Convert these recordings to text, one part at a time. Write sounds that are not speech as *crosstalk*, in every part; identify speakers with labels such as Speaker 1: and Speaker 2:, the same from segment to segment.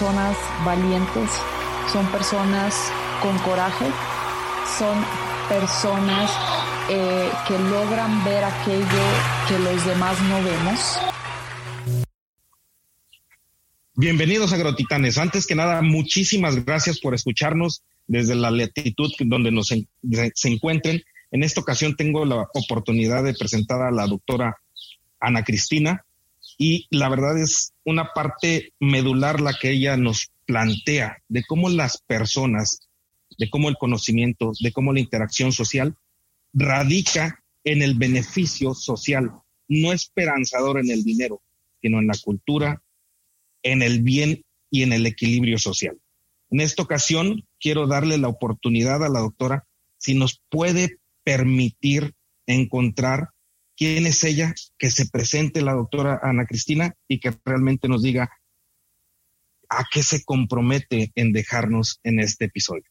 Speaker 1: personas valientes, son personas con coraje, son personas eh, que logran ver aquello que los demás no vemos.
Speaker 2: Bienvenidos agrotitanes. Antes que nada, muchísimas gracias por escucharnos desde la latitud donde nos se encuentren. En esta ocasión tengo la oportunidad de presentar a la doctora Ana Cristina y la verdad es una parte medular la que ella nos plantea de cómo las personas, de cómo el conocimiento, de cómo la interacción social radica en el beneficio social, no esperanzador en el dinero, sino en la cultura, en el bien y en el equilibrio social. En esta ocasión quiero darle la oportunidad a la doctora si nos puede permitir encontrar quién es ella, que se presente la doctora Ana Cristina y que realmente nos diga a qué se compromete en dejarnos en este episodio.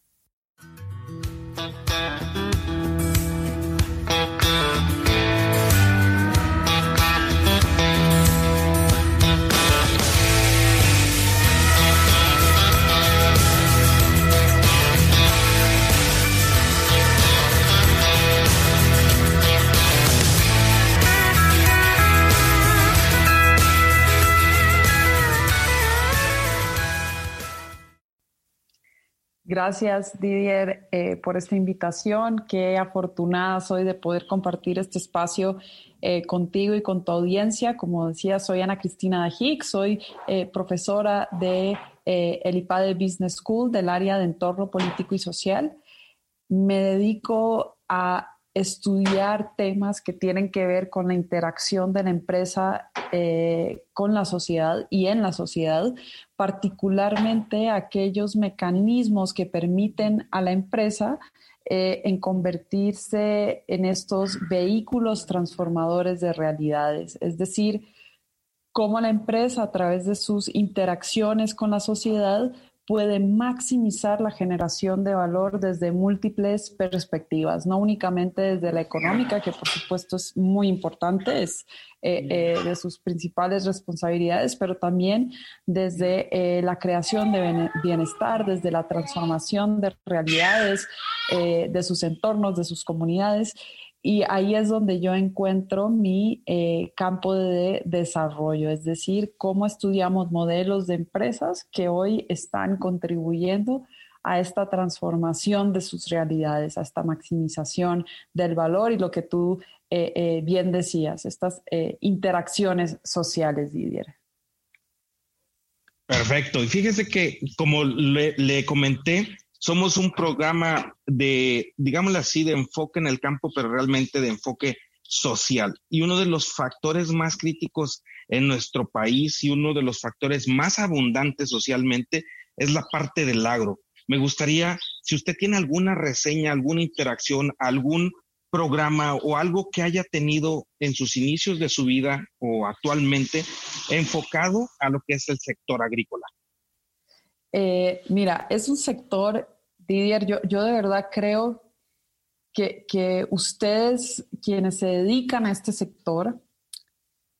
Speaker 1: Gracias, Didier, eh, por esta invitación. Qué afortunada soy de poder compartir este espacio eh, contigo y con tu audiencia. Como decía, soy Ana Cristina Dajic, soy eh, profesora de el IPADE Business School del área de entorno político y social. Me dedico a estudiar temas que tienen que ver con la interacción de la empresa eh, con la sociedad y en la sociedad, particularmente aquellos mecanismos que permiten a la empresa eh, en convertirse en estos vehículos transformadores de realidades, es decir, cómo la empresa a través de sus interacciones con la sociedad puede maximizar la generación de valor desde múltiples perspectivas, no únicamente desde la económica, que por supuesto es muy importante, es eh, eh, de sus principales responsabilidades, pero también desde eh, la creación de bienestar, desde la transformación de realidades, de sus entornos, de sus comunidades. Y ahí es donde yo encuentro mi eh, campo de desarrollo, es decir, cómo estudiamos modelos de empresas que hoy están contribuyendo a esta transformación de sus realidades, a esta maximización del valor y lo que tú eh, eh, bien decías, estas interacciones sociales, Didier.
Speaker 2: Perfecto. Y fíjese que, como le comenté, somos un programa de, digámoslo así, de enfoque en el campo, pero realmente de enfoque social. Y uno de los factores más críticos en nuestro país y uno de los factores más abundantes socialmente es la parte del agro. Me gustaría, si usted tiene alguna reseña, alguna interacción, algún programa o algo que haya tenido en sus inicios de su vida o actualmente enfocado a lo que es el sector agrícola.
Speaker 1: Eh, mira, es un sector, Didier, yo, yo de verdad creo que, que, ustedes, quienes se dedican a este sector,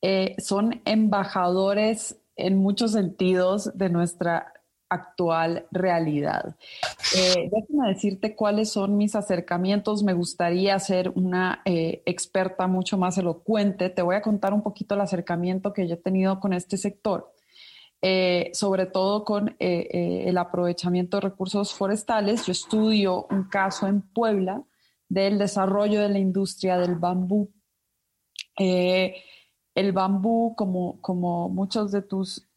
Speaker 1: eh, son embajadores en muchos sentidos de nuestra actual realidad. Eh, déjame decirte cuáles son mis acercamientos. Me gustaría ser una experta mucho más elocuente. Te voy a contar un poquito el acercamiento que yo he tenido con este sector. Eh, sobre todo con eh, eh, el aprovechamiento de recursos forestales. Yo estudio un caso en Puebla del desarrollo de la industria del bambú. el bambú, como, como muchos de tus,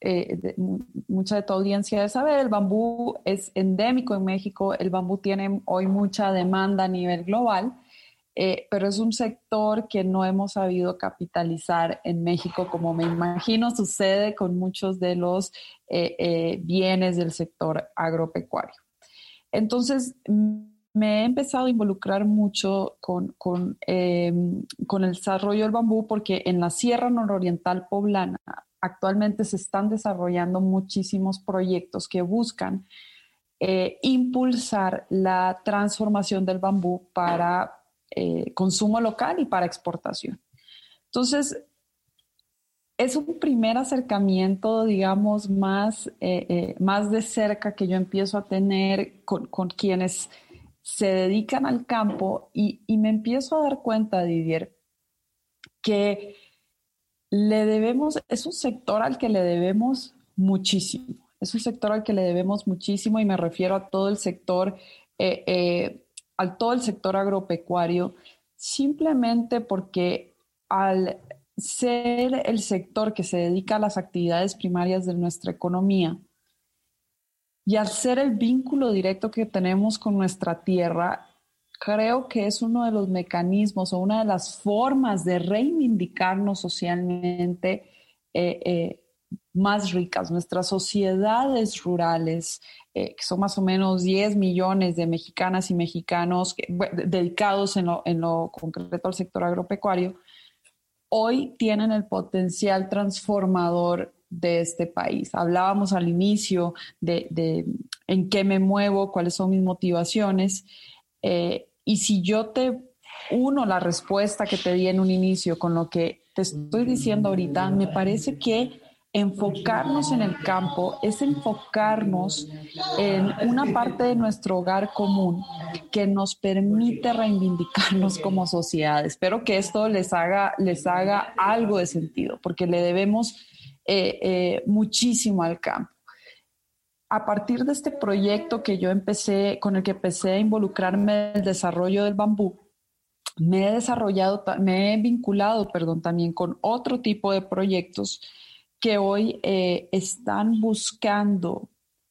Speaker 1: mucha de tu audiencia debe saber, el bambú es endémico en México, el bambú tiene hoy mucha demanda a nivel global eh, pero es un sector que no hemos sabido capitalizar en México, como me imagino sucede con muchos de los eh, eh, bienes del sector agropecuario. Entonces, me he empezado a involucrar mucho con, con, con el desarrollo del bambú porque en la Sierra Nororiental Poblana actualmente se están desarrollando muchísimos proyectos que buscan impulsar la transformación del bambú para eh, consumo local y para exportación. Entonces, es un primer acercamiento, digamos, más, eh, eh, más de cerca que yo empiezo a tener con, quienes se dedican al campo y, y, me empiezo a dar cuenta, Didier, que le debemos, es un sector al que le debemos muchísimo, es un sector al que le debemos muchísimo y me refiero a todo el sector, al todo el sector agropecuario, simplemente porque al ser el sector que se dedica a las actividades primarias de nuestra economía y al ser el vínculo directo que tenemos con nuestra tierra, creo que es uno de los mecanismos o una de las formas de reivindicarnos socialmente eh, eh, más ricas. Nuestras sociedades rurales, eh, que son más o menos 10 millones de mexicanas y mexicanos dedicados en lo, en lo concreto al sector agropecuario, hoy tienen el potencial transformador de este país. Hablábamos al inicio de, en qué me muevo, cuáles son mis motivaciones. Eh, y si yo te uno la respuesta que te di en un inicio con lo que te estoy diciendo ahorita, me parece que enfocarnos en el campo es enfocarnos en una parte de nuestro hogar común que nos permite reivindicarnos como sociedad. Espero que esto les haga, les haga algo de sentido, porque le debemos eh, eh, muchísimo al campo. A partir de este proyecto que yo empecé, con el que empecé a involucrarme en el desarrollo del bambú, me he desarrollado, me he vinculado, perdón, también con otro tipo de proyectos que hoy eh, están buscando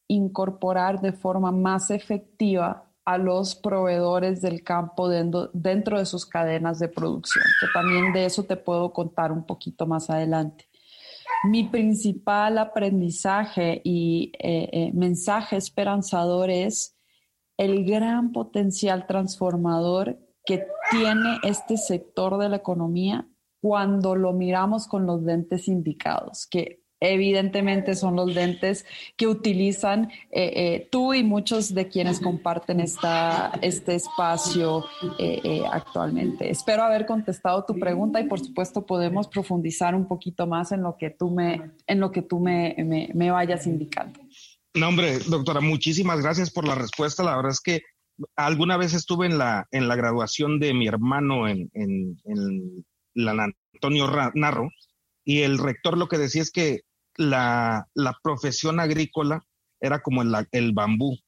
Speaker 1: incorporar de forma más efectiva a los proveedores del campo dentro, dentro, de sus cadenas de producción, que también de eso te puedo contar un poquito más adelante. Mi principal aprendizaje y eh, eh, mensaje esperanzador es el gran potencial transformador que tiene este sector de la economía cuando lo miramos con los lentes indicados, que evidentemente son los lentes que utilizan eh, eh, tú y muchos de quienes comparten esta, este espacio eh, actualmente. Espero haber contestado tu pregunta y por supuesto podemos profundizar un poquito más en lo que tú me, en lo que tú me, me, vayas indicando.
Speaker 2: No, hombre, doctora, muchísimas gracias por la respuesta. La verdad es que alguna vez estuve en la, en la graduación de mi hermano en, en, en la Antonio Narro, y el rector lo que decía es que la, la profesión agrícola era como el, el, bambú.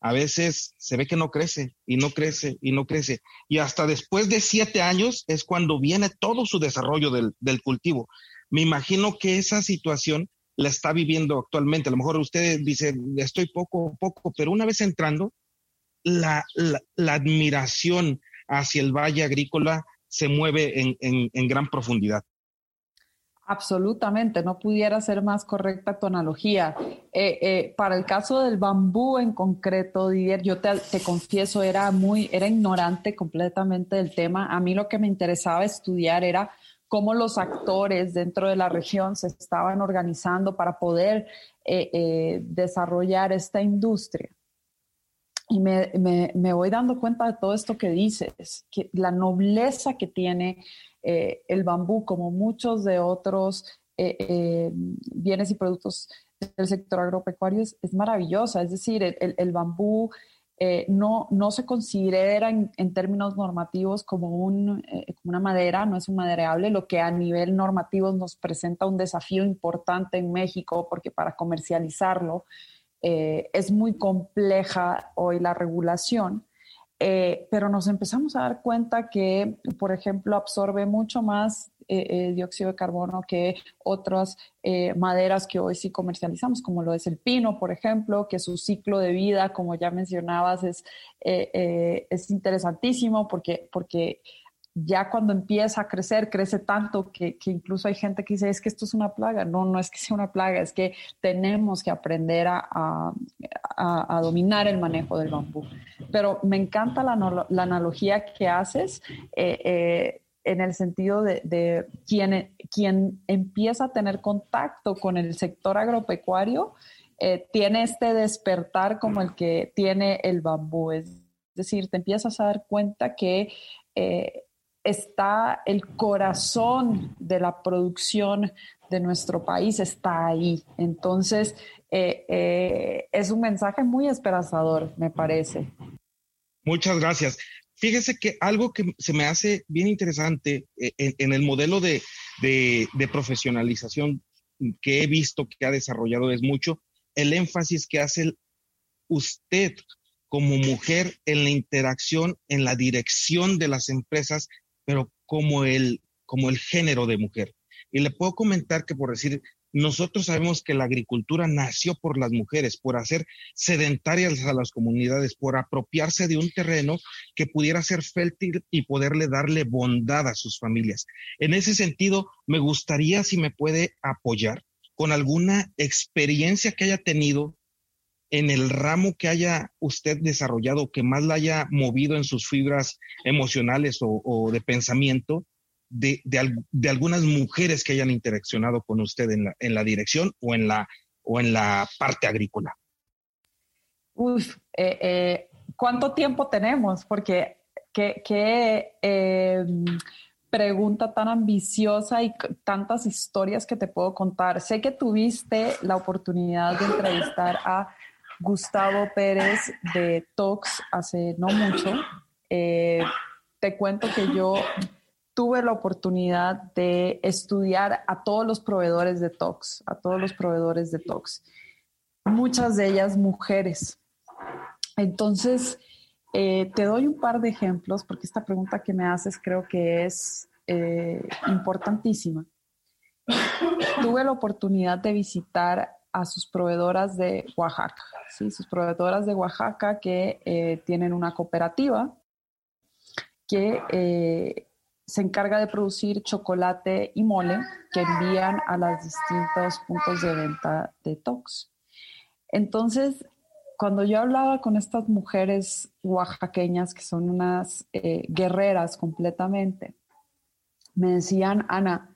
Speaker 2: A veces se ve que no crece y no crece y no crece. Y hasta después de siete años es cuando viene todo su desarrollo del, del cultivo. Me imagino que esa situación la está viviendo actualmente. A lo mejor usted dice, estoy poco, poco, pero una vez entrando, la, la admiración hacia el valle agrícola se mueve en, en, gran profundidad.
Speaker 1: Absolutamente, no pudiera ser más correcta tu analogía. Eh, eh, para el caso del bambú en concreto, Didier, yo te, confieso, era muy, era ignorante completamente del tema. A mí lo que me interesaba estudiar era cómo los actores dentro de la región se estaban organizando para poder eh, desarrollar esta industria. Y me, me, voy dando cuenta de todo esto que dices, que la nobleza que tiene eh, el bambú, como muchos de otros eh, eh, bienes y productos del sector agropecuario, es, maravillosa. Es decir, el, el bambú no, no se considera en, en términos normativos como, un, como una madera, no es un madereable, lo que a nivel normativo nos presenta un desafío importante en México, porque para comercializarlo, eh, es muy compleja hoy la regulación, eh, pero nos empezamos a dar cuenta que, por ejemplo, absorbe mucho más eh, dióxido de carbono que otras maderas que hoy sí comercializamos, como lo es el pino, por ejemplo, que su ciclo de vida, como ya mencionabas, es, es interesantísimo porque, porque ya cuando empieza a crecer, crece tanto que, incluso hay gente que dice, es que esto es una plaga. No, no es que sea una plaga, es que tenemos que aprender a, dominar el manejo del bambú. Pero me encanta la, analogía que haces eh, eh, en el sentido de, quien, quien empieza a tener contacto con el sector agropecuario, eh, tiene este despertar como el que tiene el bambú. Es decir, te empiezas a dar cuenta que está el corazón de la producción de nuestro país está ahí. Entonces, eh, eh, es un mensaje muy esperanzador, me parece.
Speaker 2: Muchas gracias. Fíjese que algo que se me hace bien interesante eh, en, el modelo de, de, profesionalización que he visto que ha desarrollado es mucho el énfasis que hace usted como mujer en la interacción, en la dirección de las empresas, pero como el, como el género de mujer. Y le puedo comentar que por decir, nosotros sabemos que la agricultura nació por las mujeres, por hacer sedentarias a las comunidades, por apropiarse de un terreno que pudiera ser fértil y poderle darle bondad a sus familias. En ese sentido, me gustaría si me puede apoyar con alguna experiencia que haya tenido en el ramo que haya usted desarrollado, que más la haya movido en sus fibras emocionales o, de pensamiento, de, algunas mujeres que hayan interaccionado con usted en la, dirección o en la, o en la parte agrícola.
Speaker 1: Uf, eh, eh, ¿cuánto tiempo tenemos? Porque qué, em, pregunta tan ambiciosa y tantas historias que te puedo contar. Sé que tuviste la oportunidad de entrevistar a Gustavo Pérez de Tox hace no mucho. Eh, te cuento que yo tuve la oportunidad de estudiar a todos los proveedores de Tox, a todos los proveedores de Tox, muchas de ellas mujeres. Entonces, eh, te doy un par de ejemplos porque esta pregunta que me haces creo que es eh, importantísima. Tuve la oportunidad de visitar a sus proveedoras de Oaxaca, ¿sí? sus proveedoras de Oaxaca que eh, tienen una cooperativa que eh, se encarga de producir chocolate y mole que envían a los distintos puntos de venta de Tox. Entonces, cuando yo hablaba con estas mujeres oaxaqueñas, que son unas eh, guerreras completamente, me decían, Ana,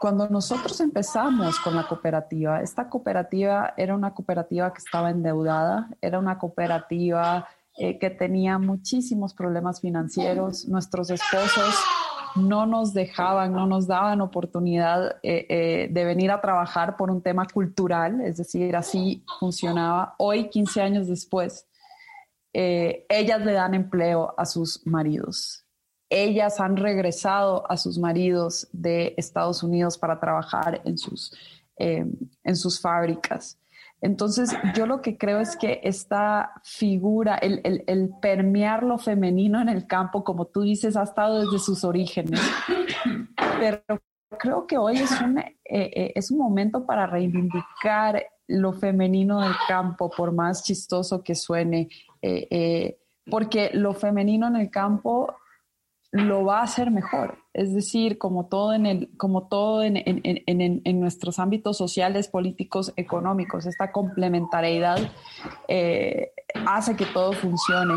Speaker 1: cuando nosotros empezamos con la cooperativa, esta cooperativa era una cooperativa que estaba endeudada, era una cooperativa eh, que tenía muchísimos problemas financieros. Nuestros esposos no nos dejaban, no nos daban oportunidad eh, eh, de venir a trabajar por un tema cultural, es decir, así funcionaba. Hoy, 15 años después, ellas le dan empleo a sus maridos ellas han regresado a sus maridos de Estados Unidos para trabajar en sus, eh, en sus fábricas. Entonces, yo lo que creo es que esta figura, el, el, permear lo femenino en el campo, como tú dices, ha estado desde sus orígenes. Pero creo que hoy es un, eh, eh, es un momento para reivindicar lo femenino del campo, por más chistoso que suene, porque lo femenino en el campo lo va a hacer mejor. Es decir, como todo en, el, como todo en, en, nuestros ámbitos sociales, políticos, económicos, esta complementariedad eh, hace que todo funcione.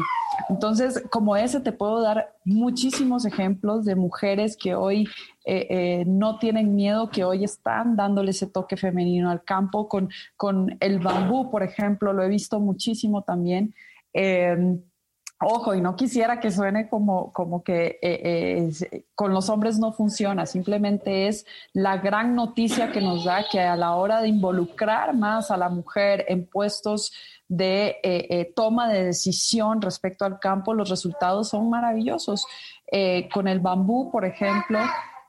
Speaker 1: Entonces, como ese, te puedo dar muchísimos ejemplos de mujeres que hoy eh, eh, no tienen miedo, que hoy están dándole ese toque femenino al campo. Con, con el bambú, por ejemplo, lo he visto muchísimo también. Ojo, y no quisiera que suene como, como que eh, eh, con los hombres no funciona, simplemente es la gran noticia que nos da que a la hora de involucrar más a la mujer en puestos de eh, toma de decisión respecto al campo, los resultados son maravillosos. con el bambú, por ejemplo,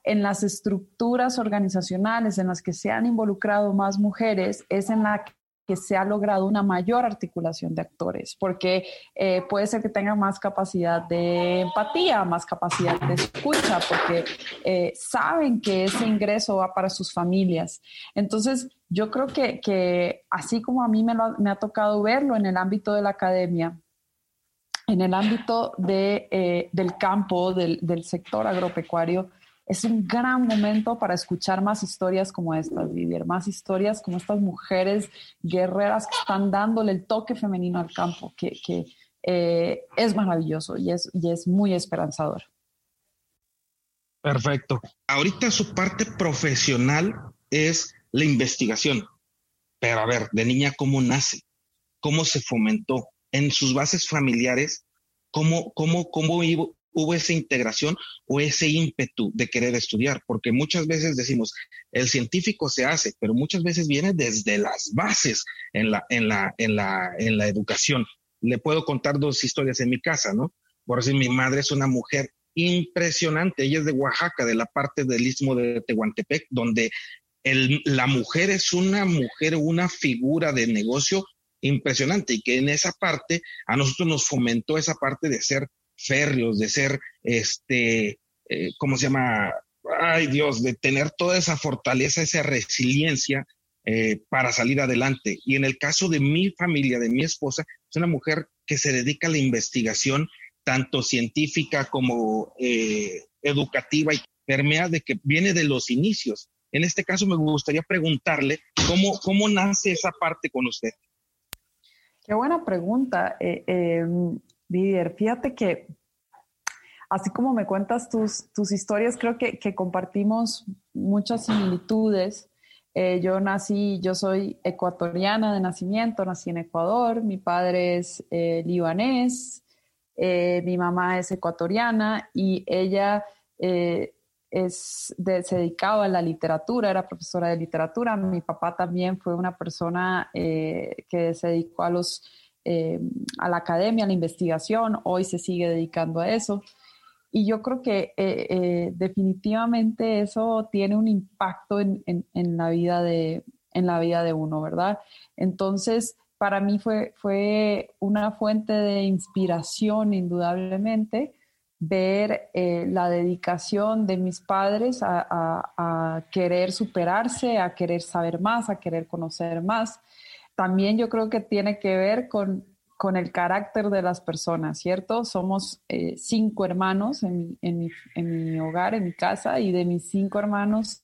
Speaker 1: en las estructuras organizacionales en las que se han involucrado más mujeres, es en la que que se ha logrado una mayor articulación de actores, porque eh, puede ser que tengan más capacidad de empatía, más capacidad de escucha, porque eh, saben que ese ingreso va para sus familias. Entonces, yo creo que, que así como a mí me, ha tocado verlo en el ámbito de la academia, en el ámbito de, eh, del campo, del sector agropecuario, es un gran momento para escuchar más historias como estas, vivir más historias como estas mujeres guerreras que están dándole el toque femenino al campo, que, eh, es maravilloso y es, y es muy esperanzador.
Speaker 2: Perfecto. Ahorita su parte profesional es la investigación. Pero a ver, de niña, ¿cómo nace? ¿Cómo se fomentó? En sus bases familiares, ¿cómo, cómo, cómo hubo esa integración o ese ímpetu de querer estudiar, porque muchas veces decimos, el científico se hace, pero muchas veces viene desde las bases en la, en la, en la, en la educación. Le puedo contar dos historias en mi casa, ¿no? Por decir, mi madre es una mujer impresionante, ella es de Oaxaca, de la parte del istmo de Tehuantepec, donde el, la mujer es una mujer, una figura de negocio impresionante y que en esa parte a nosotros nos fomentó esa parte de ser férreos, de ser, este, eh, ¿cómo se llama? Ay Dios, de tener toda esa fortaleza, esa resiliencia eh, para salir adelante. Y en el caso de mi familia, de mi esposa, es una mujer que se dedica a la investigación, tanto científica como eh, educativa y permea de que viene de los inicios. En este caso me gustaría preguntarle cómo, cómo nace esa parte con usted.
Speaker 1: Qué buena pregunta, em, Didier. Fíjate que así como me cuentas tus, tus historias, creo que, compartimos muchas similitudes. Eh, yo nací, yo soy ecuatoriana de nacimiento, nací en Ecuador, mi padre es eh, libanés, mi mamá es ecuatoriana y ella es se dedicaba a la literatura, era profesora de literatura. Mi papá también fue una persona eh, que se dedicó a, los, eh, a la academia, a la investigación, hoy se sigue dedicando a eso. Y yo creo que eh, definitivamente eso tiene un impacto en, en, la vida de, en la vida de uno, ¿verdad? Entonces, para mí fue, fue una fuente de inspiración, indudablemente ver eh, la dedicación de mis padres a, querer superarse, a querer saber más, a querer conocer más. También yo creo que tiene que ver con, con el carácter de las personas, ¿cierto? Somos eh, cinco hermanos en en mi hogar, en mi casa, y de mis cinco hermanos,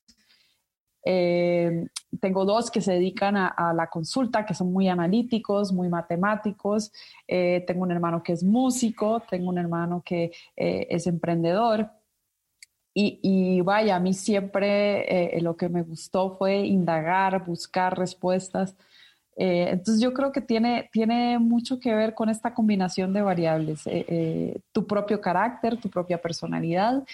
Speaker 1: eh, tengo dos que se dedican a, la consulta, que son muy analíticos, muy matemáticos. Eh, tengo un hermano que es músico, tengo un hermano que eh, es emprendedor. Y, vaya, a mí siempre lo que me gustó fue indagar, buscar respuestas eh, entonces yo creo que tiene, tiene mucho que ver con esta combinación de variables, eh, eh, tu propio carácter, tu propia personalidad,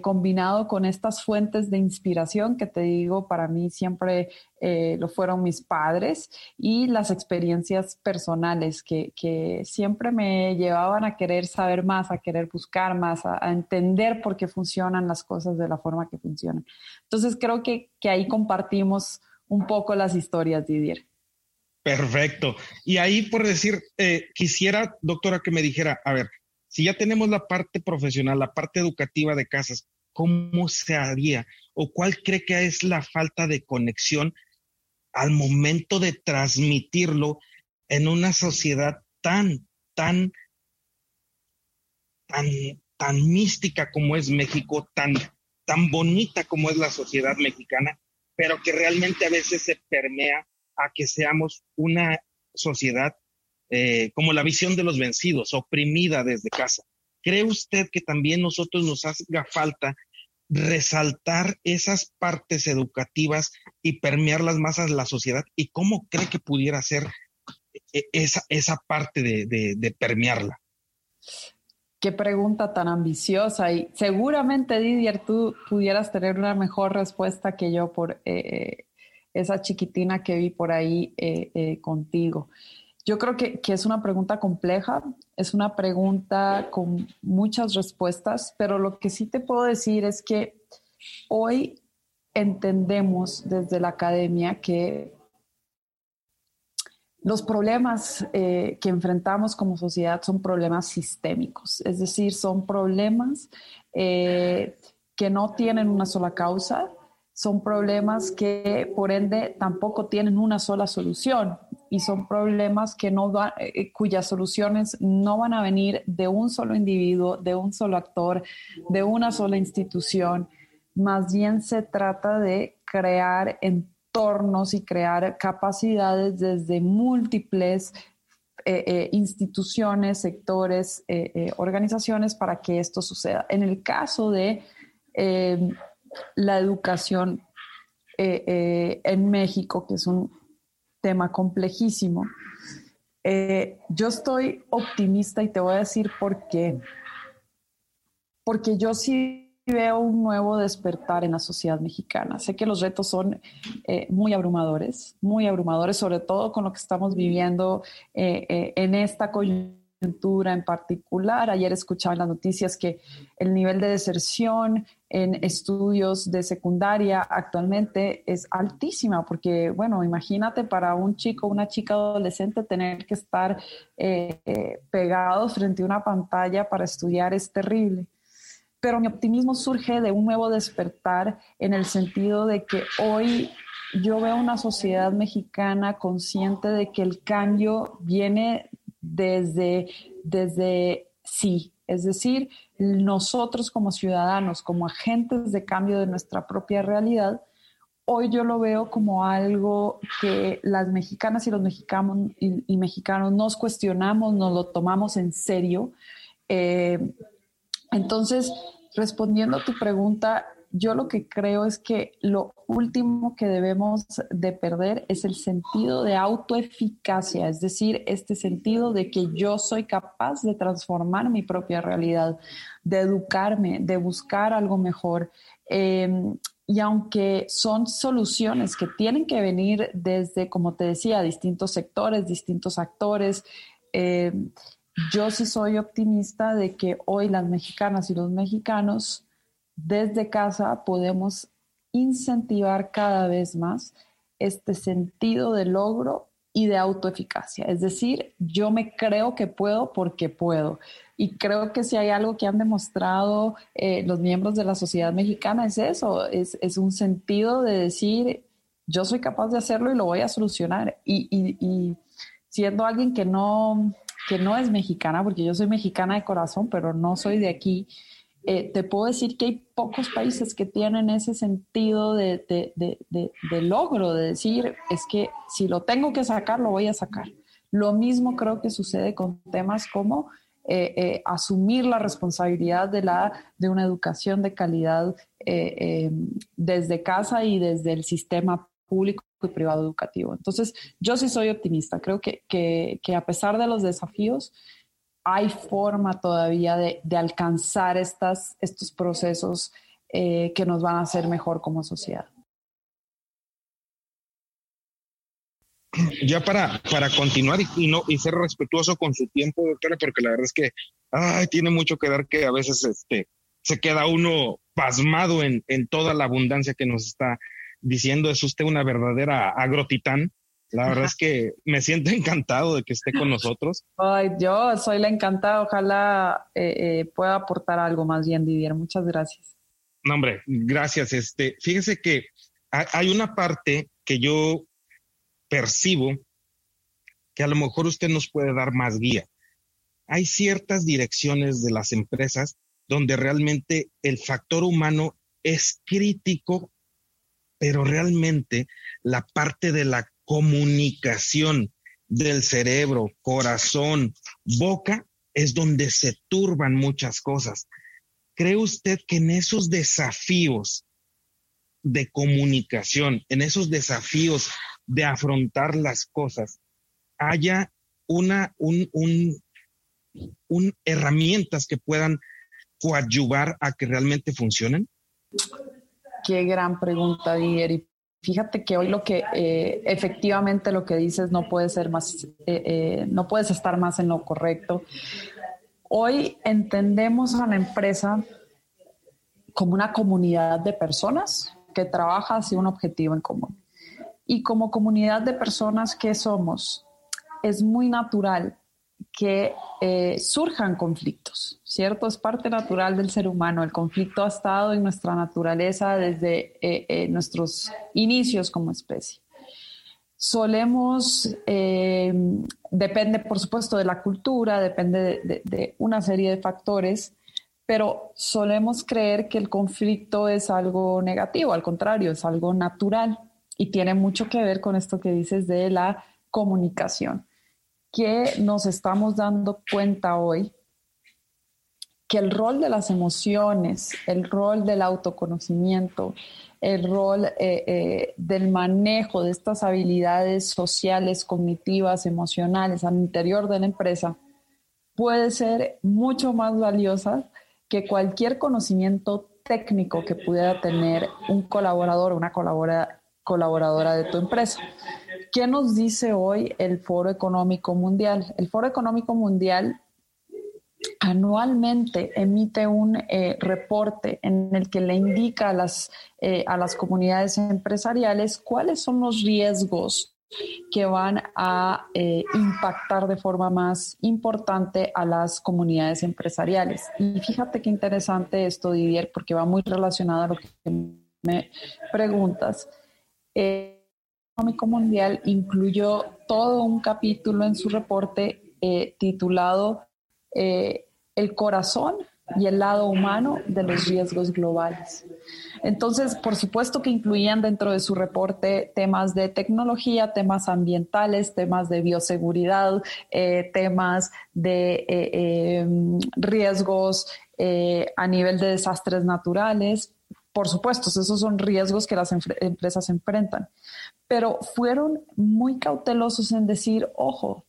Speaker 1: combinado con estas fuentes de inspiración que te digo, para mí siempre lo fueron mis padres y las experiencias personales que, que, siempre me llevaban a querer saber más, a querer buscar más, a, a, entender por qué funcionan las cosas de la forma que funcionan. Entonces creo que, que ahí compartimos un poco las historias, Didier.
Speaker 2: Perfecto. Y ahí por decir, eh, quisiera, doctora, que me dijera, a ver, si ya tenemos la parte profesional, la parte educativa de casas, ¿cómo se haría? ¿O cuál cree que es la falta de conexión al momento de transmitirlo en una sociedad tan, tan, tan, tan mística como es México, tan, tan bonita como es la sociedad mexicana, pero que realmente a veces se permea a que seamos una sociedad eh, como la visión de los vencidos, oprimida desde casa. ¿Cree usted que también nosotros nos haga falta resaltar esas partes educativas y permearlas más a la sociedad? ¿Y cómo cree que pudiera ser eh, esa, esa parte de, permearla?
Speaker 1: Qué pregunta tan ambiciosa y seguramente Didier tú pudieras tener una mejor respuesta que yo por eh, esa chiquitina que vi por ahí eh, eh, contigo. Yo creo que, es una pregunta compleja, es una pregunta con muchas respuestas, pero lo que sí te puedo decir es que hoy entendemos desde la academia que los problemas eh, que enfrentamos como sociedad son problemas sistémicos, es decir, son problemas que no tienen una sola causa, son problemas que por ende tampoco tienen una sola solución y son problemas que no eh, cuyas soluciones no van a venir de un solo individuo, de un solo actor, de una sola institución. Más bien se trata de crear entornos y crear capacidades desde múltiples eh, eh, instituciones, sectores, organizaciones para que esto suceda. En el caso de la educación eh, eh, en México, que es un tema complejísimo. yo eh, yo estoy optimista y te voy a decir por qué. porque yo sí veo un nuevo despertar en la sociedad mexicana. Sé que los retos son muy abrumadores, muy abrumadores, sobre todo con lo que estamos viviendo en esta coyuntura en particular. Ayer escuchaba en las noticias que el nivel de deserción en estudios de secundaria actualmente es altísima, porque, bueno, imagínate para un chico, una chica adolescente tener que estar pegados frente a una pantalla para estudiar es terrible pero mi optimismo surge de un nuevo despertar en el sentido de que hoy yo veo una sociedad mexicana consciente de que el cambio viene desde, desde sí, es decir, nosotros como ciudadanos, como agentes de cambio de nuestra propia realidad, hoy yo lo veo como algo que las mexicanas y los mexicanos, y, mexicanos nos cuestionamos, nos lo tomamos en serio. Eh, entonces, respondiendo a tu pregunta, yo lo que creo es que lo último que debemos de perder es el sentido de autoeficacia, es decir, este sentido de que yo soy capaz de transformar mi propia realidad, de educarme, de buscar algo mejor. Em, y aunque son soluciones que tienen que venir desde, como te decía, distintos sectores, distintos actores, em, yo sí soy optimista de que hoy las mexicanas y los mexicanos desde casa podemos incentivar cada vez más este sentido de logro y de autoeficacia. Es decir, yo me creo que puedo porque puedo. Y creo que si hay algo que han demostrado eh, los miembros de la sociedad mexicana es eso, es, un sentido de decir, yo soy capaz de hacerlo y lo voy a solucionar. y siendo alguien que no, que no es mexicana, porque yo soy mexicana de corazón, pero no soy de aquí, eh, te puedo decir que hay pocos países que tienen ese sentido de, logro, de decir, es que si lo tengo que sacar, lo voy a sacar. Lo mismo creo que sucede con temas como eh, eh, asumir la responsabilidad de, la, de una educación de calidad desde casa y desde el sistema público y privado educativo. Entonces, yo sí soy optimista. Creo que, que, a pesar de los desafíos, hay forma todavía de, alcanzar estos procesos eh, que nos van a hacer mejor como sociedad.
Speaker 2: Ya para, para continuar y, no, y ser respetuoso con su tiempo, doctora, porque la verdad es que tiene mucho que dar que a veces este, se queda uno pasmado en, en toda la abundancia que nos está diciendo es usted una verdadera agrotitán. La verdad es *laughs* que me siento *laughs* encantado de que esté con nosotros.
Speaker 1: Ay, yo soy la encantada. Ojalá eh, eh, pueda aportar algo más bien, Didier. Muchas gracias.
Speaker 2: No, hombre, gracias. Este, fíjese que hay una parte que yo percibo que a lo mejor usted nos puede dar más guía. Hay ciertas direcciones de las empresas donde realmente el factor humano es crítico pero realmente la parte de la comunicación del cerebro, corazón, boca, es donde se turban muchas cosas. ¿Cree usted que en esos desafíos de comunicación, en esos desafíos de afrontar las cosas, haya una, un, un, un herramientas que puedan coadyuvar a que realmente funcionen?
Speaker 1: Qué gran pregunta, Didier. Y fíjate que hoy lo que eh, efectivamente lo que dices no puede ser más, eh, eh, no puedes estar más en lo correcto. Hoy entendemos a la empresa como una comunidad de personas que trabaja hacia un objetivo en común. Y como comunidad de personas que somos, es muy natural que eh, surjan conflictos, ¿cierto? Es parte natural del ser humano. El conflicto ha estado en nuestra naturaleza desde eh, eh, nuestros inicios como especie. Solemos, depende por supuesto de la cultura, depende de, de una serie de factores, pero solemos creer que el conflicto es algo negativo, al contrario, es algo natural y tiene mucho que ver con esto que dices de la comunicación que nos estamos dando cuenta hoy que el rol de las emociones, el rol del autoconocimiento, el rol eh, eh, del manejo de estas habilidades sociales, cognitivas, emocionales al interior de la empresa puede ser mucho más valiosa que cualquier conocimiento técnico que pudiera tener un colaborador una colaboradora de tu empresa. ¿Qué nos dice hoy el Foro Económico Mundial? El Foro Económico Mundial anualmente emite un eh, reporte en el que le indica a las, eh, a las comunidades empresariales cuáles son los riesgos que van a eh, impactar de forma más importante a las comunidades empresariales. Y fíjate qué interesante esto, Didier, porque va muy relacionado a lo que me preguntas. El Económico Mundial incluyó todo un capítulo en su reporte titulado eh, el corazón y el lado humano de los riesgos globales. Entonces, por supuesto que incluían dentro de su reporte temas de tecnología, temas ambientales, temas de bioseguridad, eh, temas de eh, riesgos a nivel de desastres naturales. Por supuesto, esos son riesgos que las empresas enfrentan, pero fueron muy cautelosos en decir, ojo,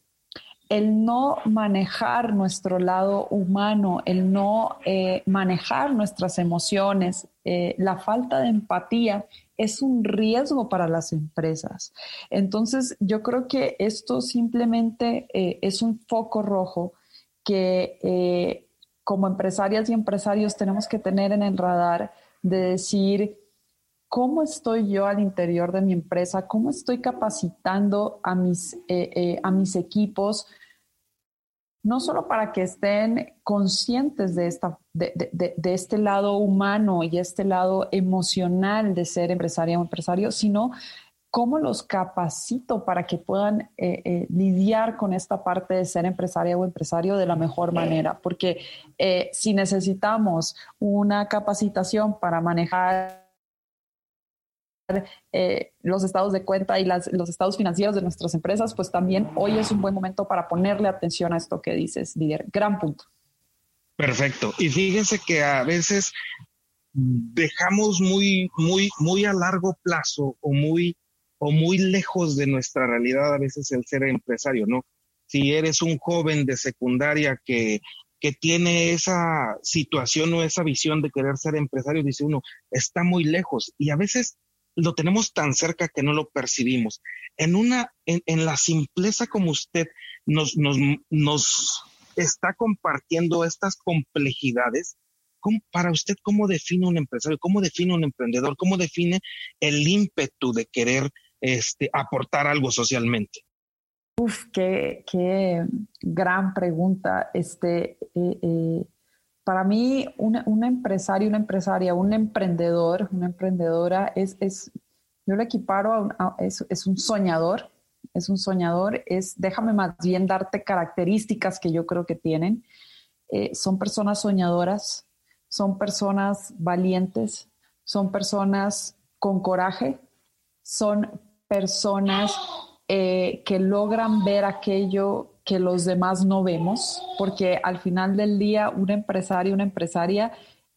Speaker 1: el no manejar nuestro lado humano, el no eh, manejar nuestras emociones, eh, la falta de empatía es un riesgo para las empresas. Entonces, yo creo que esto simplemente eh, es un foco rojo que como empresarias y empresarios tenemos que tener en el radar de decir, ¿cómo estoy yo al interior de mi empresa? ¿Cómo estoy capacitando a mis, a mis equipos? no solo para que estén conscientes de, esta, de, este lado humano y este lado emocional de ser empresaria o empresario, sino cómo los capacito para que puedan eh, eh, lidiar con esta parte de ser empresaria o empresario de la mejor manera. Porque eh, si necesitamos una capacitación para manejar los estados de cuenta y los estados financieros de nuestras empresas, pues también hoy es un buen momento para ponerle atención a esto que dices, líder. Gran punto.
Speaker 2: Perfecto. Y fíjense que a veces dejamos muy, muy, muy a largo plazo o muy, o muy lejos de nuestra realidad a veces el ser empresario, ¿no? Si eres un joven de secundaria que, que tiene esa situación o esa visión de querer ser empresario, dice uno, está muy lejos. Y a veces lo tenemos tan cerca que no lo percibimos. En una, en, la simpleza como usted nos, nos, nos está compartiendo estas complejidades, para usted, ¿cómo define un empresario? ¿Cómo define un emprendedor? ¿Cómo define el ímpetu de querer este, aportar algo socialmente?
Speaker 1: Uf, qué, qué gran pregunta. Este, eh, eh, para mí, un empresario, una empresaria, un emprendedor, una emprendedora es, es yo lo equiparo a, es, un soñador, es un soñador, es, déjame más bien darte características que yo creo que tienen. Eh, son personas soñadoras, son personas valientes, son personas con coraje, son personas eh, que logran ver aquello que los demás no vemos, porque al final del día un empresario, una empresaria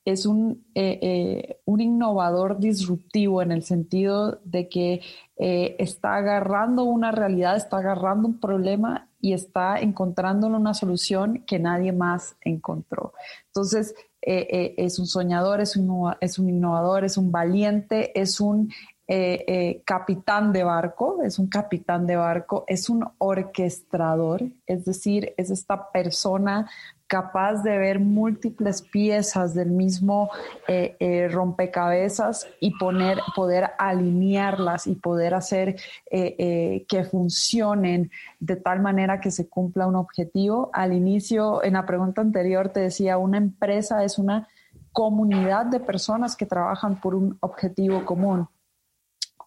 Speaker 1: es un, eh, eh, un innovador disruptivo en el sentido de que está agarrando una realidad, está agarrando un problema y está encontrándole una solución que nadie más encontró. Entonces, es un soñador, es un, es un innovador, es un valiente, es un eh, eh, capitán de barco, es un capitán de barco, es un orquestador, es decir, es esta persona capaz de ver múltiples piezas del mismo eh, rompecabezas y poner, poder alinearlas y poder hacer que funcionen de tal manera que se cumpla un objetivo. Al inicio, en la pregunta anterior, te decía, una empresa es una comunidad de personas que trabajan por un objetivo común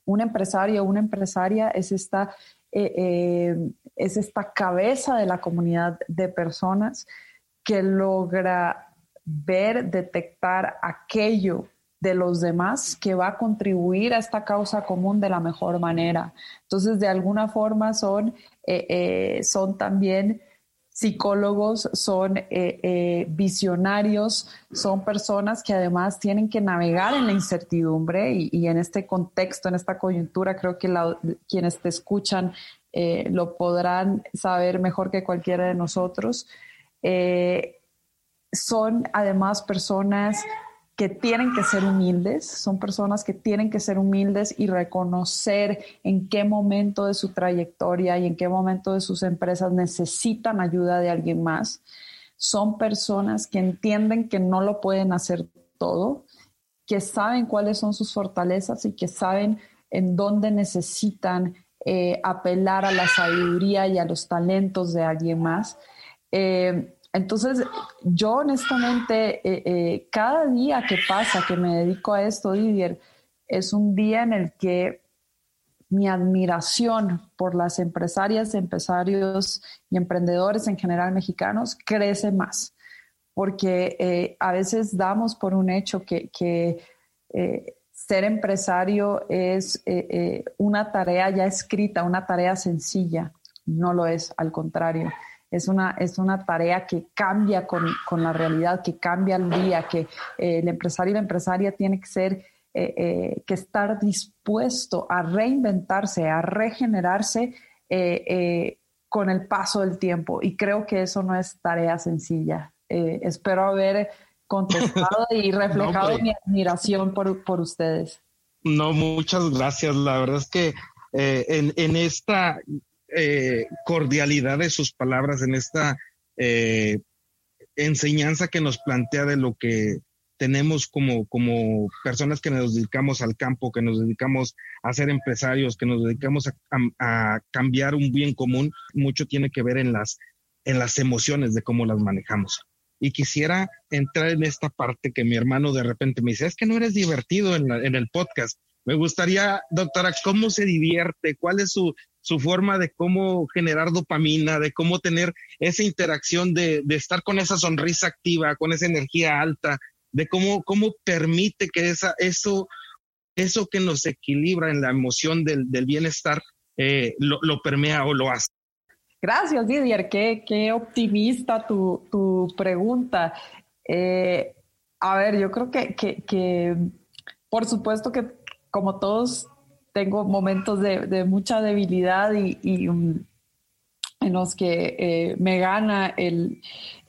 Speaker 1: un empresario o una empresaria es esta, eh, eh, es esta cabeza de la comunidad de personas que logra ver, detectar aquello de los demás que va a contribuir a esta causa común de la mejor manera. Entonces, de alguna forma son, eh, son también psicólogos, son eh, eh, visionarios, son personas que además tienen que navegar en la incertidumbre y, en este contexto, en esta coyuntura, creo que quienes te escuchan eh, lo podrán saber mejor que cualquiera de nosotros. son además personas que tienen que ser humildes, son personas que tienen que ser humildes y reconocer en qué momento de su trayectoria y en qué momento de sus empresas necesitan ayuda de alguien más. Son personas que entienden que no lo pueden hacer todo, que saben cuáles son sus fortalezas y que saben en dónde necesitan eh, apelar a la sabiduría y a los talentos de alguien más. Eh, entonces, yo honestamente, eh, eh, cada día que pasa que me dedico a esto, Didier, es un día en el que mi admiración por las empresarias, empresarios y emprendedores en general mexicanos crece más, porque eh, a veces damos por un hecho que, que ser empresario es una tarea ya escrita, una tarea sencilla. No lo es, al contrario es una, es una tarea que cambia con, la realidad, que cambia el día, que eh, el empresario y la empresaria tiene que ser, eh, eh, que estar dispuesto a reinventarse, a regenerarse con el paso del tiempo. Y creo que eso no es tarea sencilla. espero haber contestado *laughs* y reflejado mi admiración por, por, ustedes.
Speaker 2: No, muchas gracias. La verdad es que en, en, esta eh, cordialidad de sus palabras, en esta eh, enseñanza que nos plantea de lo que tenemos como, como personas que nos dedicamos al campo, que nos dedicamos a ser empresarios, que nos dedicamos a, cambiar un bien común, mucho tiene que ver en las, en las emociones de cómo las manejamos. Y quisiera entrar en esta parte que mi hermano de repente me dice, es que no eres divertido en, en el podcast. Me gustaría, doctora, cómo se divierte, cuál es su, su forma de cómo generar dopamina, de cómo tener esa interacción, de, estar con esa sonrisa activa, con esa energía alta, de cómo, cómo permite que esa, eso, eso que nos equilibra en la emoción del, bienestar eh, lo, permea o lo hace.
Speaker 1: Gracias, Didier. Qué, qué optimista tu, pregunta. Eh, a ver, yo creo que, que, por supuesto que como todos tengo momentos de, mucha debilidad y, um, en los que eh, me gana el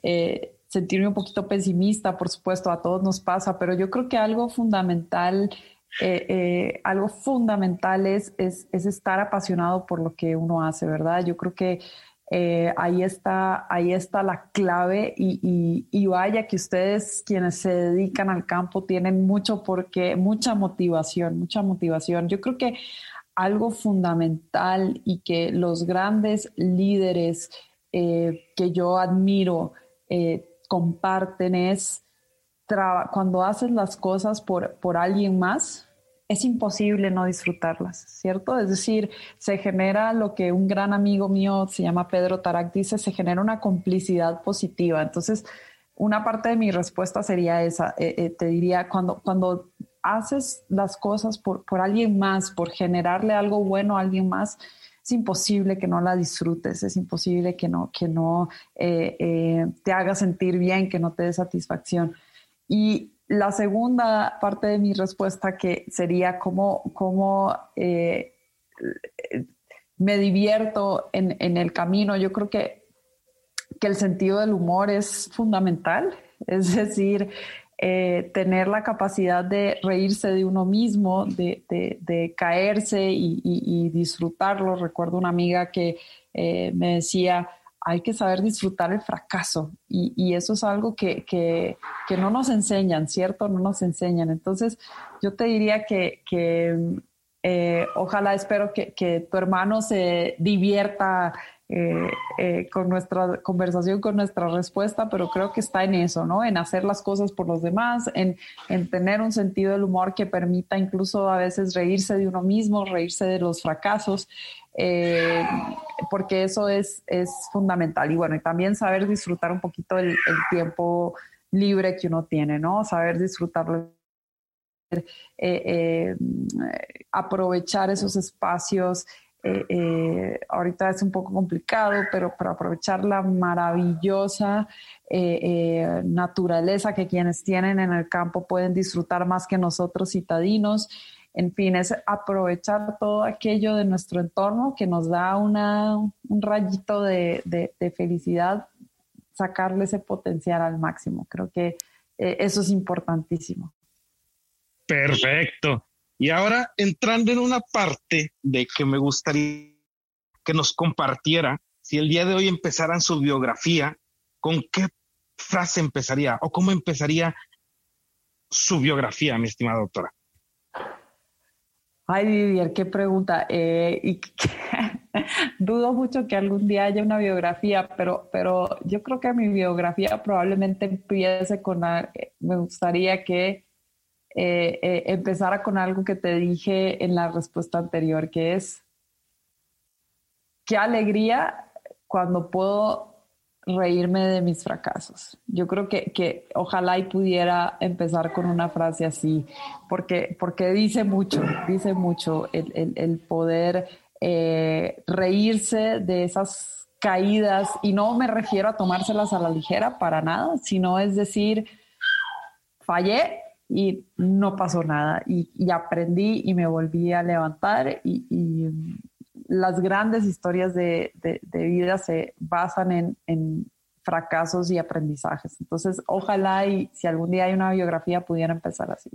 Speaker 1: eh, sentirme un poquito pesimista, por supuesto, a todos nos pasa, pero yo creo que algo fundamental, eh, algo fundamental es, es, estar apasionado por lo que uno hace, ¿verdad? Yo creo que eh, ahí, está, ahí está la clave y, vaya que ustedes quienes se dedican al campo tienen mucho porque, mucha motivación, mucha motivación. Yo creo que algo fundamental y que los grandes líderes eh, que yo admiro eh, comparten es cuando haces las cosas por, por alguien más, es imposible no disfrutarlas, ¿cierto? Es decir, se genera lo que un gran amigo mío, se llama Pedro Tarak, dice, se genera una complicidad positiva. Entonces, una parte de mi respuesta sería esa, eh, eh, te diría, cuando, cuando haces las cosas por, por alguien más, por generarle algo bueno a alguien más, es imposible que no la disfrutes, es imposible que no, que no eh, te haga sentir bien, que no te dé satisfacción. Y la segunda parte de mi respuesta que sería cómo, cómo eh, me divierto en, el camino. Yo creo que, que, el sentido del humor es fundamental, *laughs* es decir, eh, tener la capacidad de reírse de uno mismo, de, caerse y, disfrutarlo. Recuerdo una amiga que eh, me decía, hay que saber disfrutar el fracaso y, eso es algo que, no nos enseñan, ¿cierto? No nos enseñan. Entonces, yo te diría que, eh, ojalá espero que, tu hermano se divierta eh, eh, con nuestra conversación, con nuestra respuesta, pero creo que está en eso, ¿no? En hacer las cosas por los demás, en, en tener un sentido del humor que permita incluso a veces reírse de uno mismo, reírse de los fracasos. Eh, porque eso es, es fundamental. Y bueno, y también saber disfrutar un poquito el, tiempo libre que uno tiene, ¿no? Saber disfrutarlo. Aprovechar esos espacios. Ahorita es un poco complicado, pero para aprovechar la maravillosa naturaleza que quienes tienen en el campo pueden disfrutar más que nosotros citadinos. En fin, es aprovechar todo aquello de nuestro entorno que nos da una, un rayito de, felicidad sacarle ese potencial al máximo. Creo que eh, eso es importantísimo.
Speaker 2: Perfecto. Y ahora entrando en una parte de que me gustaría que nos compartiera, si el día de hoy empezaran su biografía, ¿con qué frase empezaría o cómo empezaría su biografía, mi estimada doctora?
Speaker 1: Ay, Vivier, qué pregunta. Eh, y *laughs* dudo mucho que algún día haya una biografía, pero, pero yo creo que mi biografía probablemente empiece con, me gustaría que eh, eh, empezara con algo que te dije en la respuesta anterior, que es, qué alegría cuando puedo reírme de mis fracasos. Yo creo que, que, ojalá y pudiera empezar con una frase así, porque, porque dice mucho, dice mucho el, el, poder eh, reírse de esas caídas y no me refiero a tomárselas a la ligera para nada, sino es decir, fallé y no pasó nada y, aprendí y me volví a levantar y, las grandes historias de, vida se basan en, fracasos y aprendizajes. Entonces, ojalá y si algún día hay una biografía pudiera empezar así.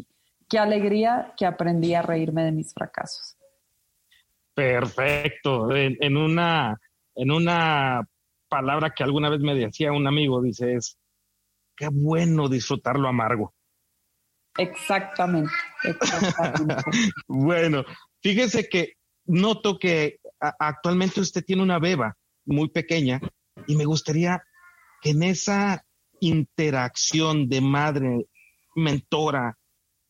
Speaker 1: Qué alegría que aprendí a reírme de mis fracasos.
Speaker 2: Perfecto. En, una, en una palabra que alguna vez me decía un amigo, dice es, qué bueno disfrutar lo amargo.
Speaker 1: Exactamente, exactamente. *laughs*
Speaker 2: bueno, fíjese que noto que actualmente usted tiene una beba muy pequeña y me gustaría que en esa interacción de madre, mentora,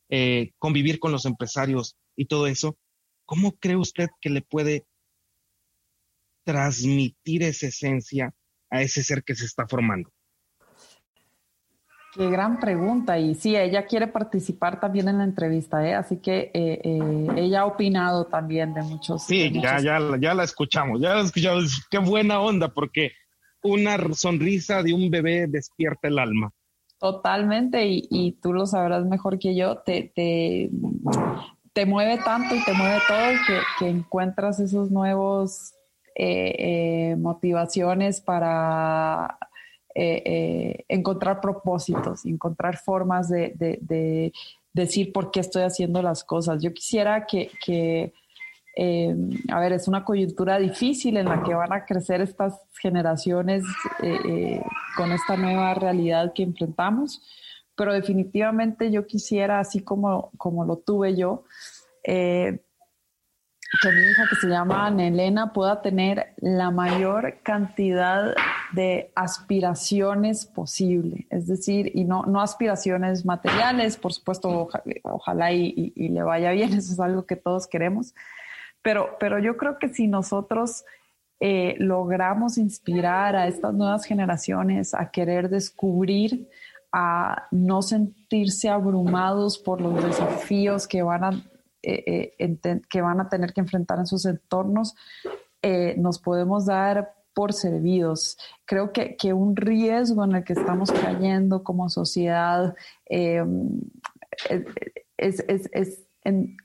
Speaker 2: eh, convivir con los empresarios y todo eso, ¿cómo cree usted que le puede transmitir esa esencia a ese ser que se está formando?
Speaker 1: Qué gran pregunta. Y sí, ella quiere participar también en la entrevista, ¿eh? así que eh, eh, ella ha opinado también de muchos.
Speaker 2: Sí, ya, ya, ya la escuchamos, ya la escuchamos. Qué buena onda, porque una sonrisa de un bebé despierta el alma.
Speaker 1: Totalmente, y, tú lo sabrás mejor que yo, te, te, te mueve tanto y te mueve todo que, que encuentras esos nuevos eh, motivaciones para eh, eh, encontrar propósitos, encontrar formas de, decir por qué estoy haciendo las cosas. Yo quisiera que, eh, a ver, es una coyuntura difícil en la que van a crecer estas generaciones con esta nueva realidad que enfrentamos, pero definitivamente yo quisiera, así como, como lo tuve yo, que mi hija que se llama Ana Elena pueda tener la mayor cantidad de aspiraciones posible, es decir, y no, no aspiraciones materiales, por supuesto, ojalá y, le vaya bien, *laughs* eso es algo que todos queremos, pero, pero yo creo que si nosotros eh, logramos inspirar a estas nuevas generaciones a querer descubrir, a no sentirse abrumados por los desafíos que van a eh, eh, que van a tener que enfrentar en sus entornos, eh, nos podemos dar por servidos. Creo que, que, un riesgo en el que estamos cayendo como sociedad em, es, es, es, en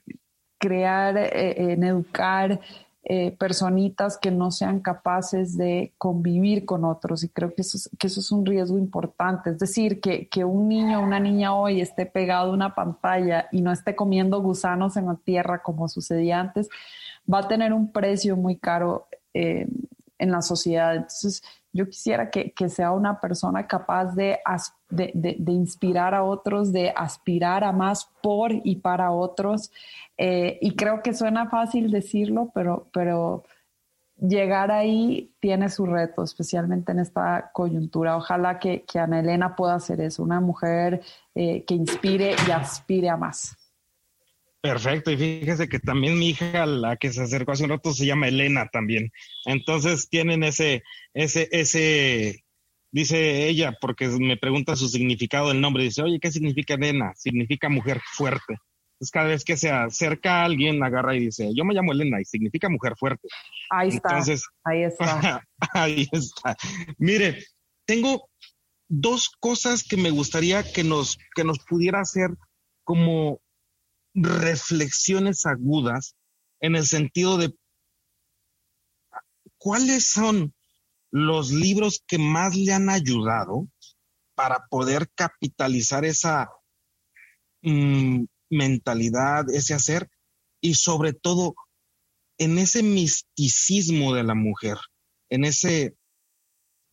Speaker 1: crear, en educar eh, personitas que no sean capaces de convivir con otros y creo que eso es, que eso es un riesgo importante. Es decir, que, que un niño o una niña hoy esté pegado a una pantalla y no esté comiendo gusanos en la tierra como sucedía antes, va a tener un precio muy caro eh, en la sociedad. Entonces, yo quisiera que, que sea una persona capaz de, de, de, inspirar a otros, de aspirar a más por y para otros. Eh, y creo que suena fácil decirlo, pero, pero llegar ahí tiene su reto, especialmente en esta coyuntura. Ojalá que, que Ana Elena pueda hacer eso, una mujer eh, que inspire y aspire a más.
Speaker 2: Perfecto, y fíjese que también mi hija, la que se acercó hace un rato, se llama Elena también. Entonces tienen ese, ese, ese, dice ella, porque me pregunta su significado del nombre, dice, oye, ¿qué significa Elena? Significa mujer fuerte. Entonces cada vez que se acerca a alguien, agarra y dice, yo me llamo Elena y significa mujer fuerte.
Speaker 1: Ahí está. Entonces, ahí *laughs* está.
Speaker 2: ahí está. Mire, tengo dos cosas que me gustaría que nos, que nos pudiera hacer como reflexiones agudas en el sentido de cuáles son los libros que más le han ayudado para poder capitalizar esa mm, mentalidad, ese hacer y sobre todo en ese misticismo de la mujer, en ese,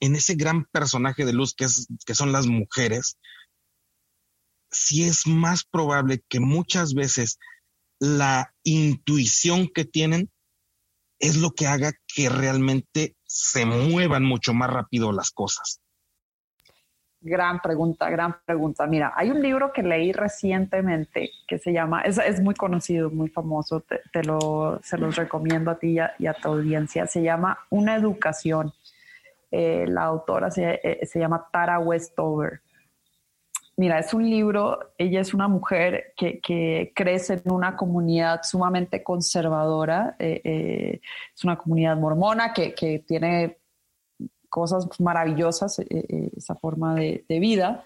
Speaker 2: en ese gran personaje de luz que, es, que son las mujeres, si es más probable que muchas veces la intuición que tienen es lo que haga que realmente se muevan mucho más rápido las cosas.
Speaker 1: Gran pregunta, gran pregunta. Mira, hay un libro que leí recientemente que se llama, es, es muy conocido, muy famoso, te, lo, se los recomiendo a ti y a, tu audiencia. Se llama Una Educación. Eh, la autora eh, se, llama Tara Westover. Mira, es un libro, ella es una mujer que, crece en una comunidad sumamente conservadora, eh, es una comunidad mormona que, tiene cosas maravillosas, eh, eh, esa forma de, vida,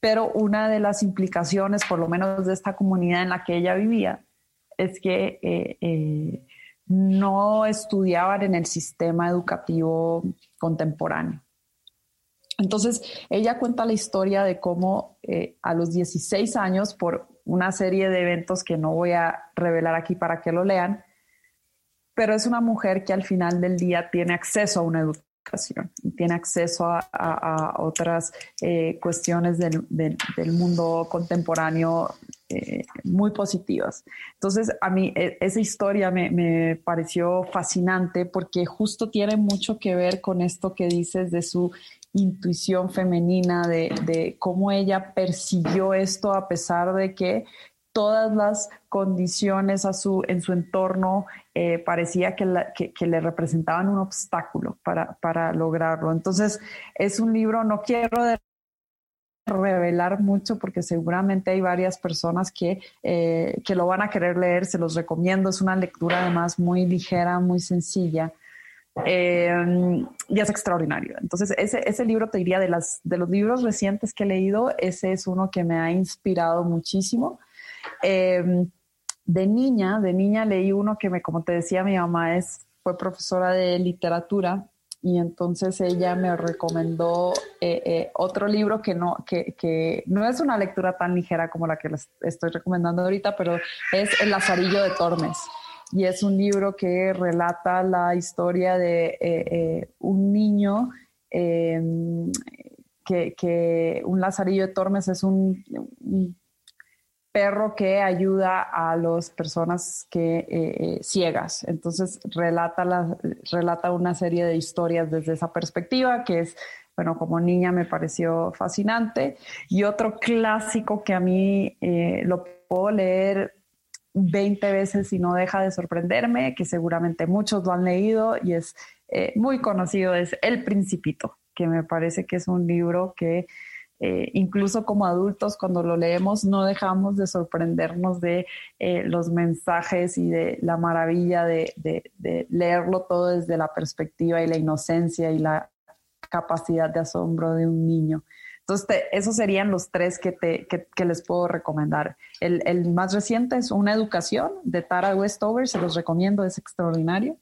Speaker 1: pero una de las implicaciones, por lo menos de esta comunidad en la que ella vivía, es que eh, no estudiaban en el sistema educativo contemporáneo. Entonces, ella cuenta la historia de cómo a los 16 años, por una serie de eventos que no voy a revelar aquí para que lo lean, pero es una mujer que al final del día tiene acceso a una educación tiene acceso a, otras eh, cuestiones del, mundo contemporáneo eh, muy positivas. Entonces, a mí e, esa historia me, pareció fascinante porque justo tiene mucho que ver con esto que dices de su intuición femenina, de, de cómo ella persiguió esto a pesar de que todas las condiciones a su, en su entorno eh, parecía que, le representaban un obstáculo para, lograrlo. Entonces, es un libro, no quiero revelar mucho porque seguramente hay varias personas que, eh, que lo van a querer leer, se los recomiendo, es una lectura además muy ligera, muy sencilla. Eh, y es extraordinario. Entonces, ese, ese libro te diría de, las, de los libros recientes que he leído, ese es uno que me ha inspirado muchísimo. Em, de niña, de niña leí uno que me, como te decía, mi mamá es, fue profesora de literatura y entonces ella me recomendó eh, eh, otro libro que no, que, que, no es una lectura tan ligera como la que les estoy recomendando ahorita, pero es El Lazarillo de Tormes. Y es un libro que relata la historia de eh, un niño em, que, un Lazarillo de Tormes es un, perro que ayuda a las personas que eh, eh, ciegas. Entonces relata, la, relata una serie de historias desde esa perspectiva que es, bueno, como niña me pareció fascinante. Y otro clásico que a mí eh, lo puedo leer 20 veces y no deja de sorprenderme, que seguramente muchos lo han leído y es muy conocido, es El Principito, que me parece que es un libro que eh, incluso como adultos cuando lo leemos no dejamos de sorprendernos de eh, los mensajes y de la maravilla de, leerlo todo desde la perspectiva y la inocencia y la capacidad de asombro de un niño. Entonces, esos serían los tres que, te, que, les puedo recomendar. El, más reciente es Una Educación de Tara Westover, se los recomiendo, es extraordinario.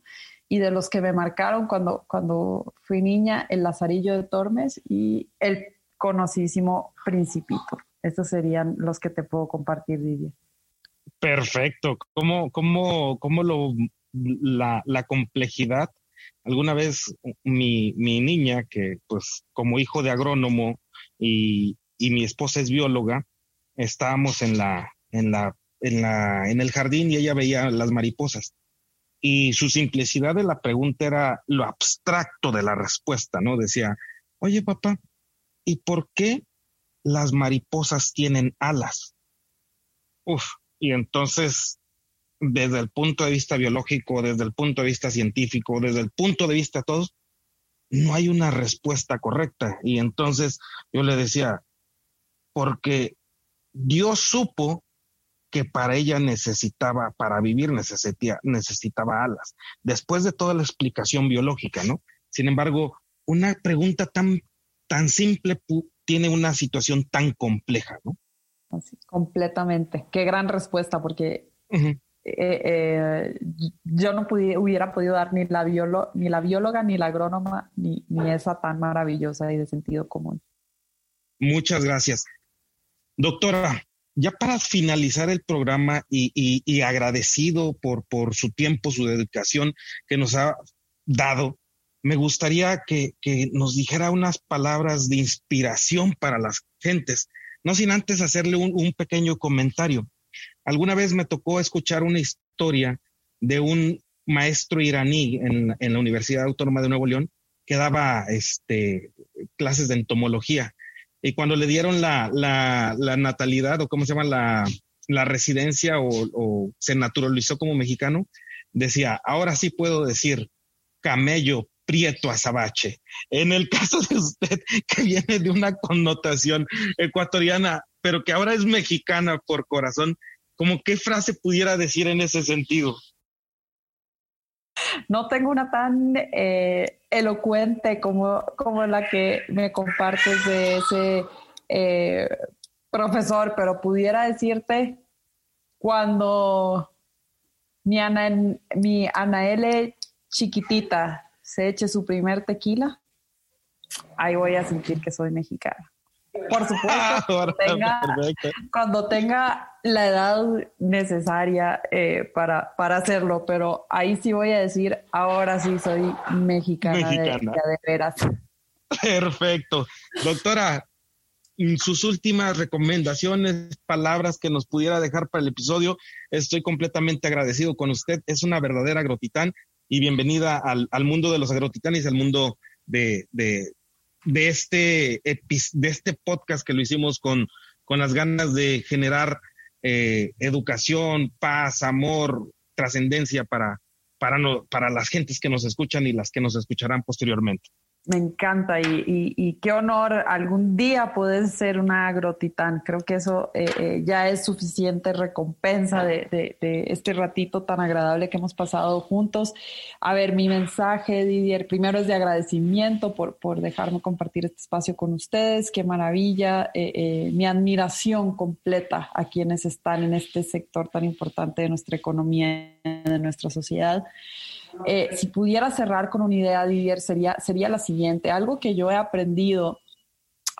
Speaker 1: Y de los que me marcaron cuando, cuando fui niña, El Lazarillo de Tormes y El conocidísimo Principito. Estos serían los que te puedo compartir, Didier.
Speaker 2: Perfecto. ¿Cómo, cómo, cómo lo, la, la complejidad? Alguna vez mi, mi, niña, que pues como hijo de agrónomo y, y mi esposa es bióloga, estábamos en la, en la, en la, en el jardín y ella veía las mariposas. Y su simplicidad de la pregunta era lo abstracto de la respuesta, ¿no? Decía, oye papá, ¿Y por qué las mariposas tienen alas? Uf, y entonces, desde el punto de vista biológico, desde el punto de vista científico, desde el punto de vista de todos, no hay una respuesta correcta. Y entonces yo le decía, porque Dios supo que para ella necesitaba, para vivir necesitaba, necesitaba alas, después de toda la explicación biológica, ¿no? Sin embargo, una pregunta tan tan simple tiene una situación tan compleja, ¿no?
Speaker 1: completamente. Qué gran respuesta, porque yo no hubiera podido dar ni la, ni la bióloga, ni la agrónoma, ni, ni esa tan maravillosa y de sentido común.
Speaker 2: Muchas gracias. Doctora, ya para finalizar el programa y, agradecido por, por, su tiempo, su dedicación que nos ha dado, me gustaría que, nos dijera unas palabras de inspiración para las gentes, no sin antes hacerle un, pequeño comentario. Alguna vez me tocó escuchar una historia de un maestro iraní en, en la Universidad Autónoma de Nuevo León que daba este, clases de entomología y cuando le dieron la, natalidad o cómo se llama la, residencia o, se naturalizó como mexicano, decía, ahora sí puedo decir camello prieto azabache. En el caso de usted, *laughs* que viene de una connotación ecuatoriana, pero que ahora es mexicana por corazón, ¿cómo qué frase pudiera decir en ese sentido?
Speaker 1: No tengo una tan eh, elocuente como, como la que me compartes de ese eh, profesor, pero pudiera decirte cuando mi Ana, mi Ana L chiquitita se eche su primer tequila, ahí voy a sentir que soy mexicana. Por supuesto, *laughs* cuando tenga, la edad necesaria eh, para, para hacerlo, pero ahí sí voy a decir, ahora sí soy mexicana, De, de veras.
Speaker 2: Perfecto. Doctora, sus últimas recomendaciones, palabras que nos pudiera dejar para el episodio. Estoy completamente agradecido con usted. Es una verdadera agrotitán y bienvenida al, al mundo de los agrotitanes al mundo de, de, de este, de este podcast que lo hicimos con, con las ganas de generar eh, educación, paz, amor, trascendencia para, para, no, para las gentes que nos escuchan y las que nos escucharán posteriormente
Speaker 1: me encanta y, qué honor algún día poder ser una agrotitán. Creo que eso eh, eh, ya es suficiente recompensa de, este ratito tan agradable que hemos pasado juntos. A ver, mi mensaje, Didier, primero es de agradecimiento por, por dejarme compartir este espacio con ustedes. Qué maravilla. Eh, mi admiración completa a quienes están en este sector tan importante de nuestra economía, de nuestra sociedad. Eh, si pudiera cerrar con una idea, Didier, sería, sería la siguiente. Algo que yo he aprendido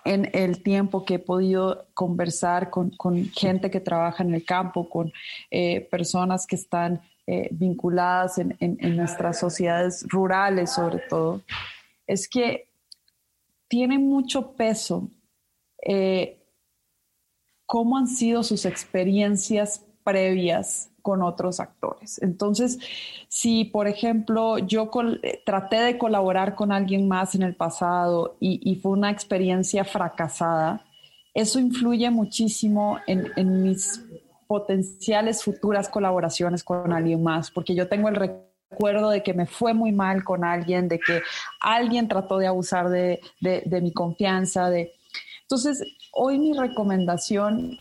Speaker 1: en el tiempo que he podido conversar con, gente que trabaja en el campo, con eh, personas que están eh, vinculadas en, nuestras sociedades rurales sobre todo, es que tiene mucho peso cómo han sido sus experiencias previas con otros actores. Entonces, si por ejemplo yo eh, traté de colaborar con alguien más en el pasado y, fue una experiencia fracasada, eso influye muchísimo en, mis potenciales futuras colaboraciones con alguien más, porque yo tengo el recuerdo de que me fue muy mal con alguien, de que alguien trató de abusar de, de mi confianza. De... Entonces, hoy mi recomendación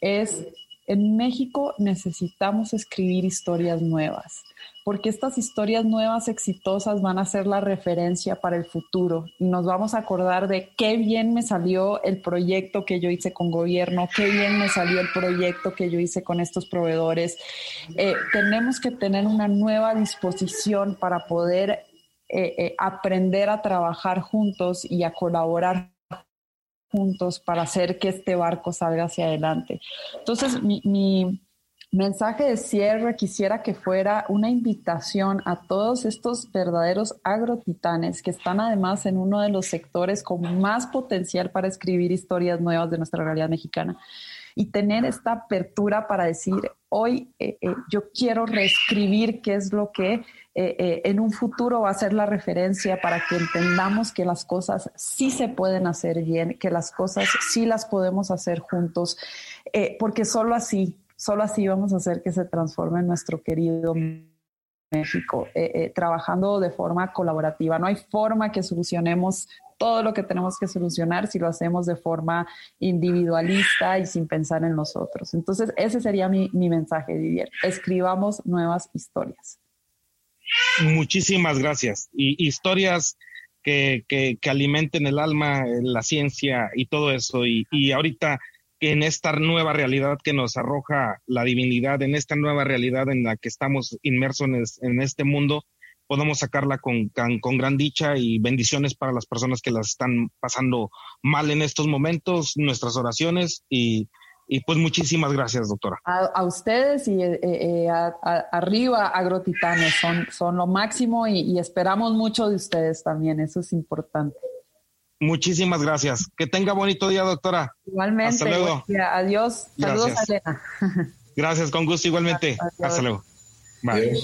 Speaker 1: es en México necesitamos escribir historias nuevas, porque estas historias nuevas exitosas van a ser la referencia para el futuro y nos vamos a acordar de qué bien me salió el proyecto que yo hice con gobierno, qué bien me salió el proyecto que yo hice con estos proveedores. Eh, tenemos que tener una nueva disposición para poder eh, eh, aprender a trabajar juntos y a colaborar juntos para hacer que este barco salga hacia adelante. Entonces, mi, mensaje de cierre quisiera que fuera una invitación a todos estos verdaderos agrotitanes que están además en uno de los sectores con más potencial para escribir historias nuevas de nuestra realidad mexicana y tener esta apertura para decir, hoy eh, eh, yo quiero reescribir qué es lo que eh, en un futuro va a ser la referencia para que entendamos que las cosas sí se pueden hacer bien, que las cosas sí las podemos hacer juntos, porque solo así, solo así vamos a hacer que se transforme nuestro querido México, trabajando de forma colaborativa. No hay forma que solucionemos todo lo que tenemos que solucionar si lo hacemos de forma individualista y sin pensar en nosotros. Entonces, ese sería mi, mensaje, Didier. Escribamos nuevas historias.
Speaker 2: Muchísimas gracias. Y historias que, alimenten el alma, la ciencia y todo eso. Y, ahorita en esta nueva realidad que nos arroja la divinidad, en esta nueva realidad en la que estamos inmersos en, este mundo, podamos sacarla con, con, gran dicha y bendiciones para las personas que las están pasando mal en estos momentos, nuestras oraciones y, y pues muchísimas gracias, doctora.
Speaker 1: A, ustedes y eh, eh, arriba, agrotitanes, son, son lo máximo y, y esperamos mucho de ustedes también, eso es importante.
Speaker 2: Muchísimas gracias. Que tenga bonito día, doctora.
Speaker 1: Igualmente. Hasta luego. Adiós. Saludos, Elena. *laughs*
Speaker 2: Gracias, con gusto igualmente. Hasta luego. Bye.